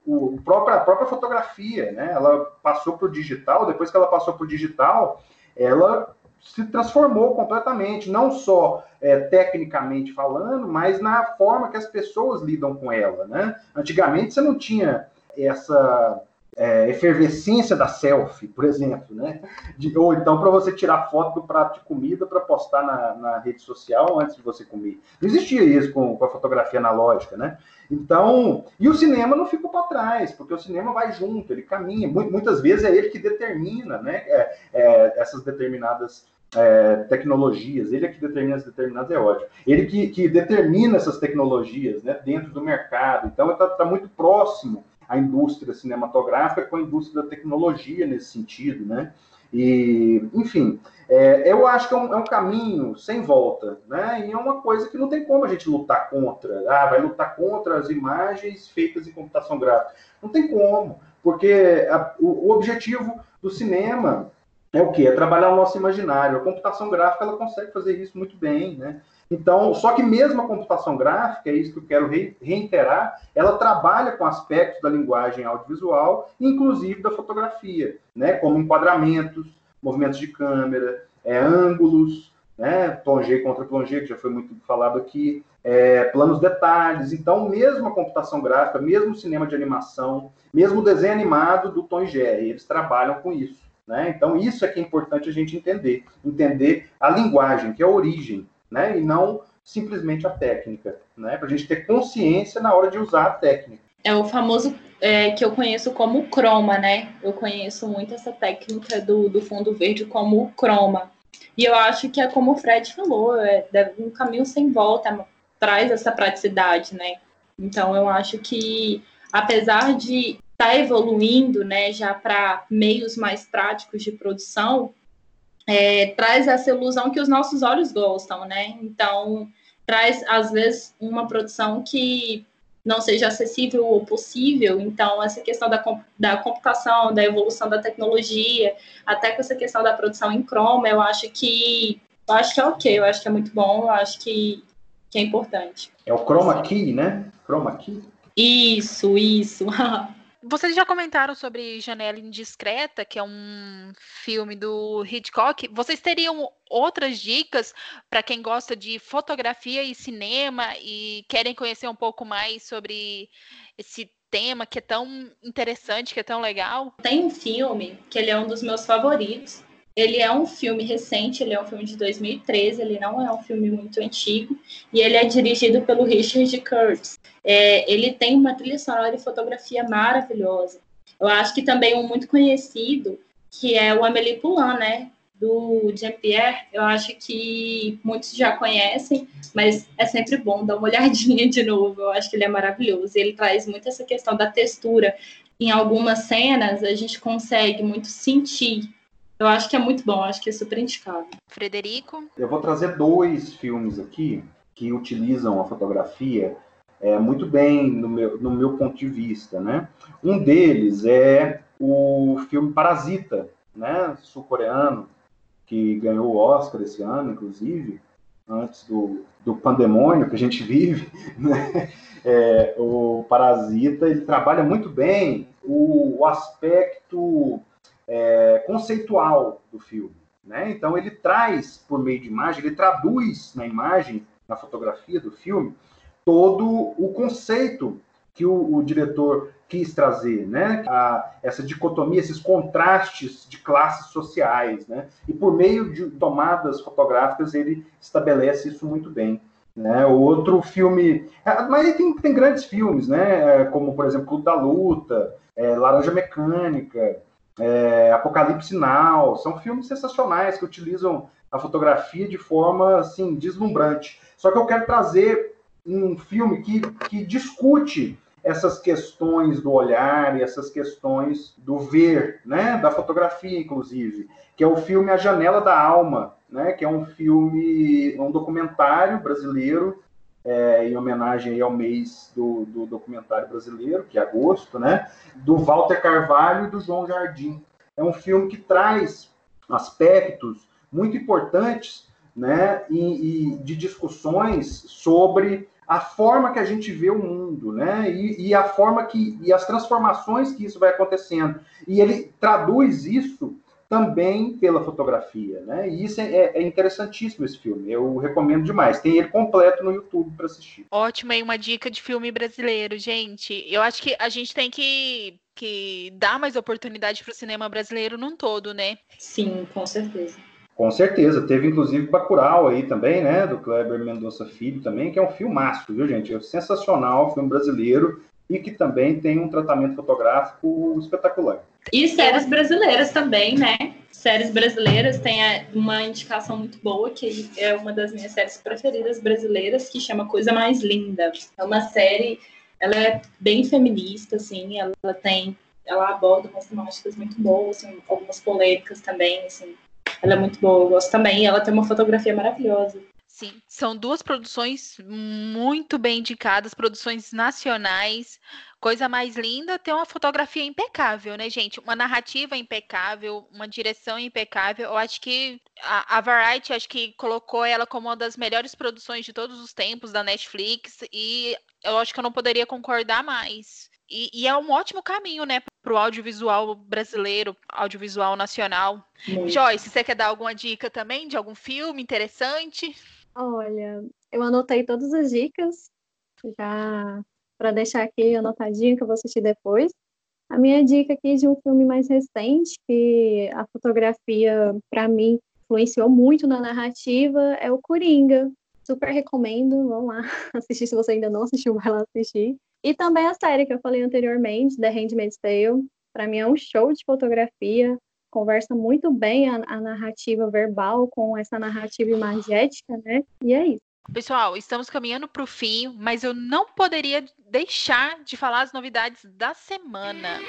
o, própria, a própria fotografia, né? Ela passou para o digital, depois que ela passou para o digital, ela se transformou completamente, não só é, tecnicamente falando, mas na forma que as pessoas lidam com ela, né? Antigamente você não tinha essa é, efervescência da selfie, por exemplo, né? De, ou então para você tirar foto do prato de comida para postar na, na, rede social antes de você comer. Não existia isso com, com, a fotografia analógica, né? Então, e o cinema não ficou para trás, porque o cinema vai junto, ele caminha. Muitas vezes é ele que determina, né? É, é, essas determinadas é, tecnologias, ele é que determina as determinadas, é ótimo. Ele que, que determina essas tecnologias né, dentro do mercado. Então, está tá muito próximo a indústria cinematográfica com a indústria da tecnologia nesse sentido, né? E, enfim, é, eu acho que é um, é um, caminho sem volta, né? E é uma coisa que não tem como a gente lutar contra. Ah, vai lutar contra as imagens feitas em computação gráfica. Não tem como, porque a, o, o, objetivo do cinema é o quê? É trabalhar o nosso imaginário. A computação gráfica ela consegue fazer isso muito bem, né? Então, só que mesmo a computação gráfica, é isso que eu quero reiterar, ela trabalha com aspectos da linguagem audiovisual, inclusive da fotografia, né? Como enquadramentos, movimentos de câmera, é, ângulos, né? Plongé contra plongé, que já foi muito falado aqui, é, planos detalhes. Então, mesmo a computação gráfica, mesmo o cinema de animação, mesmo o desenho animado do Tom Jerry, eles trabalham com isso. Né? Então, isso é que é importante a gente entender. Entender a linguagem, que é a origem né? E não simplesmente a técnica, né? Para a gente ter consciência na hora de usar a técnica. É o famoso é, que eu conheço como croma, né? Eu conheço muito essa técnica do, do fundo verde como croma. E eu acho que é como o Fred falou, é um caminho sem volta, traz essa praticidade, né? Então eu acho que apesar de estar tá evoluindo, né, já para meios mais práticos de produção, é, traz essa ilusão que os nossos olhos gostam, né? Então, traz, às vezes, uma produção que não seja acessível ou possível. Então, essa questão da, da computação, da evolução da tecnologia, até com essa questão da produção em Chrome, eu acho que eu acho que é ok, eu acho que é muito bom, eu acho que, que é importante. É o Chroma Key, né? Chroma Key? Isso, isso. <laughs> Vocês já comentaram sobre Janela Indiscreta, que é um filme do Hitchcock. Vocês teriam outras dicas para quem gosta de fotografia e cinema e querem conhecer um pouco mais sobre esse tema que é tão interessante, que é tão legal? Tem um filme que ele é um dos meus favoritos. Ele é um filme recente, ele é um filme de 2013, ele não é um filme muito antigo, e ele é dirigido pelo Richard Curtis. É, ele tem uma trilha sonora e fotografia maravilhosa. Eu acho que também um muito conhecido, que é o Amélie Poulain, né? Do Jean-Pierre, eu acho que muitos já conhecem, mas é sempre bom dar uma <laughs> olhadinha de novo. Eu acho que ele é maravilhoso. Ele traz muito essa questão da textura. Em algumas cenas, a gente consegue muito sentir. Eu acho que é muito bom, acho que é super indicável. Frederico? Eu vou trazer dois filmes aqui que utilizam a fotografia é, muito bem no meu, no meu ponto de vista, né? Um deles é o filme Parasita, né? Sul-coreano, que ganhou o Oscar esse ano, inclusive. antes do, do pandemônio que a gente vive, <laughs> né? é, o Parasita ele trabalha muito bem o, o aspecto é, conceitual do filme. Né? Então ele traz por meio de imagem, ele traduz na imagem, na fotografia do filme, todo o conceito que o, o diretor quis trazer, né? A, essa dicotomia, esses contrastes de classes sociais, né? E por meio de tomadas fotográficas ele estabelece isso muito bem. Né, outro filme, é, mas tem, tem grandes filmes, né, é, como por exemplo Clube da Luta, é, Laranja Mecânica, é, Apocalipse Now, são filmes sensacionais que utilizam a fotografia de forma assim deslumbrante. Só que eu quero trazer um filme que, que discute essas questões do olhar e essas questões do ver, né, da fotografia, inclusive, que é o filme A Janela da Alma, né, que é um filme, um documentário brasileiro é, em homenagem ao mês do, do, documentário brasileiro, que é agosto, né, do Walter Carvalho e do João Jardim. É um filme que traz aspectos muito importantes né, e, e de discussões sobre a forma que a gente vê o mundo, né? E, e, a forma que e as transformações que isso vai acontecendo. E ele traduz isso também pela fotografia, né? E isso é, é interessantíssimo esse filme. Eu recomendo demais. Tem ele completo no YouTube para assistir. Ótimo, aí uma dica de filme brasileiro, gente. Eu acho que a gente tem que que dar mais oportunidade para o cinema brasileiro num todo, né? Sim, com certeza. Com certeza, teve inclusive Bacurau aí também, né, do Kleber Mendonça Filho também, que é um filmaço, viu, gente? É sensacional, filme brasileiro e que também tem um tratamento fotográfico espetacular. E séries brasileiras também, né? Séries brasileiras tem uma indicação muito boa, que é uma das minhas séries preferidas brasileiras, que chama Coisa Mais Linda. É uma série, ela é bem feminista, assim, ela tem, ela aborda umas temáticas muito boas, assim, algumas polêmicas também, assim, ela é muito boa, eu gosto também. Ela tem uma fotografia maravilhosa. Sim, são duas produções muito bem indicadas, produções nacionais. Coisa mais linda, ter uma fotografia impecável, né, gente? Uma narrativa impecável, uma direção impecável. Eu acho que a, a Variety, acho que colocou ela como uma das melhores produções de todos os tempos da Netflix e eu acho que eu não poderia concordar mais. E, e, é um ótimo caminho, né, para o audiovisual brasileiro, audiovisual nacional. Muito. Joyce, você quer dar alguma dica também de algum filme interessante? Olha, eu anotei todas as dicas, já para deixar aqui anotadinho que eu vou assistir depois. A minha dica aqui de um filme mais recente, que a fotografia, para mim, influenciou muito na narrativa, é o Coringa. Super recomendo, vão lá <laughs> assistir se você ainda não assistiu, vai lá assistir. E também a série que eu falei anteriormente, The Handmaid's Tale, para mim é um show de fotografia, conversa muito bem a, a narrativa verbal com essa narrativa imagética, né? E é isso. Pessoal, estamos caminhando para o fim, mas eu não poderia deixar de falar as novidades da semana.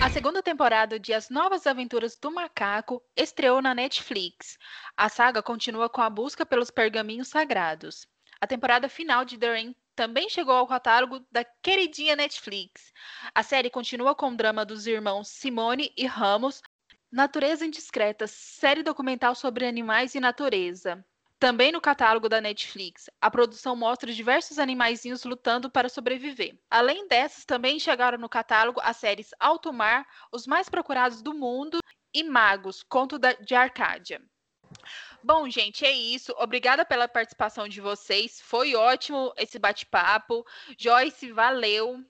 A segunda temporada de As Novas Aventuras do Macaco estreou na Netflix. A saga continua com a busca pelos pergaminhos sagrados. A temporada final de The Rain também chegou ao catálogo da queridinha Netflix. A série continua com o drama dos irmãos Simone e Ramos, Natureza Indiscreta, série documental sobre animais e natureza. Também no catálogo da Netflix, a produção mostra diversos animaizinhos lutando para sobreviver. Além dessas, também chegaram no catálogo as séries Alto Mar, Os Mais Procurados do Mundo e Magos, Conto de Arcádia. Bom, gente, é isso. Obrigada pela participação de vocês. Foi ótimo esse bate-papo. Joyce, valeu.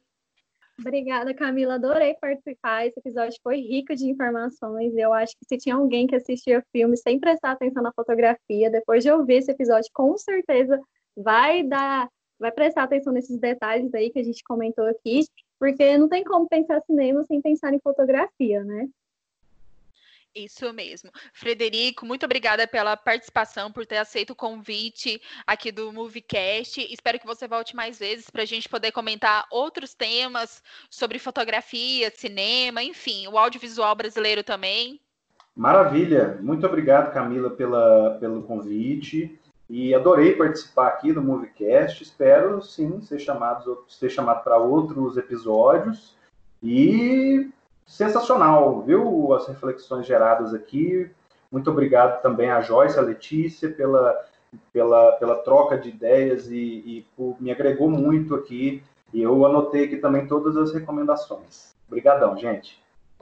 Obrigada, Camila. Adorei participar. Esse episódio foi rico de informações. Eu acho que se tinha alguém que assistia filme sem prestar atenção na fotografia, depois de ouvir esse episódio, com certeza vai dar, vai prestar atenção nesses detalhes aí que a gente comentou aqui, porque não tem como pensar cinema sem pensar em fotografia, né? Isso mesmo. Frederico, muito obrigada pela participação, por ter aceito o convite aqui do Moviecast. Espero que você volte mais vezes para a gente poder comentar outros temas sobre fotografia, cinema, enfim, o audiovisual brasileiro também. Maravilha. Muito obrigado, Camila, pela, pelo convite. E adorei participar aqui do Moviecast. Espero, sim, ser ser chamado para outros episódios. E sensacional, viu? As reflexões geradas aqui. Muito obrigado também a Joyce, a Letícia, pela, pela, pela troca de ideias e, e por, me agregou muito aqui. E eu anotei aqui também todas as recomendações. Obrigadão, gente.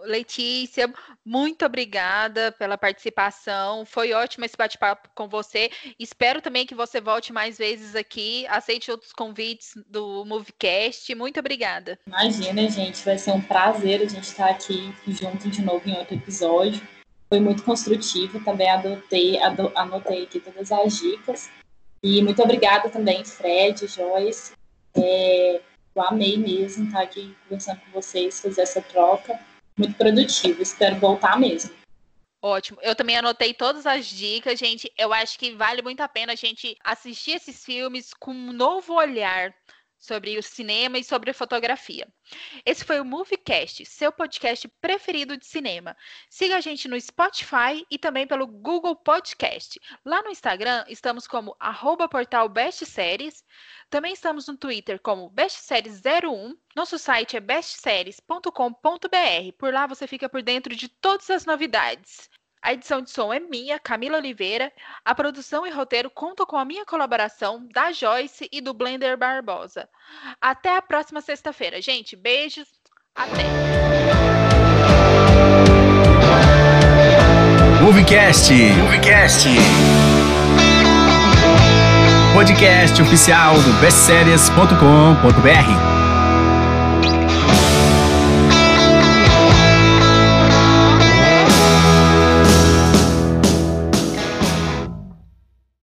Letícia, muito obrigada pela participação. Foi ótimo esse bate-papo com você. Espero também que você volte mais vezes aqui. Aceite outros convites do Movecast. Muito obrigada. Imagina, gente, vai ser um prazer a gente estar aqui junto de novo em outro episódio. Foi muito construtivo, também adotei, anotei aqui todas as dicas. E muito obrigada também, Fred, Joyce. É, eu amei mesmo estar aqui conversando com vocês, fazer essa troca muito produtivo. Espero voltar mesmo. Ótimo. Eu também anotei todas as dicas, gente. Eu acho que vale muito a pena a gente assistir esses filmes com um novo olhar sobre o cinema e sobre a fotografia. Esse foi o Moviecast, seu podcast preferido de cinema. Siga a gente no Spotify e também pelo Google Podcast. Lá no Instagram estamos como arroba portal. Também estamos no Twitter como bestséries01. Nosso site é bestséries.com.br. Por lá você fica por dentro de todas as novidades. A edição de som é minha, Camila Oliveira. A produção e roteiro contam com a minha colaboração da Joyce e do Blender Barbosa. Até a próxima sexta-feira, gente. Beijos. Até. Movecast. Movecast. Podcast oficial do bestseries.com.br.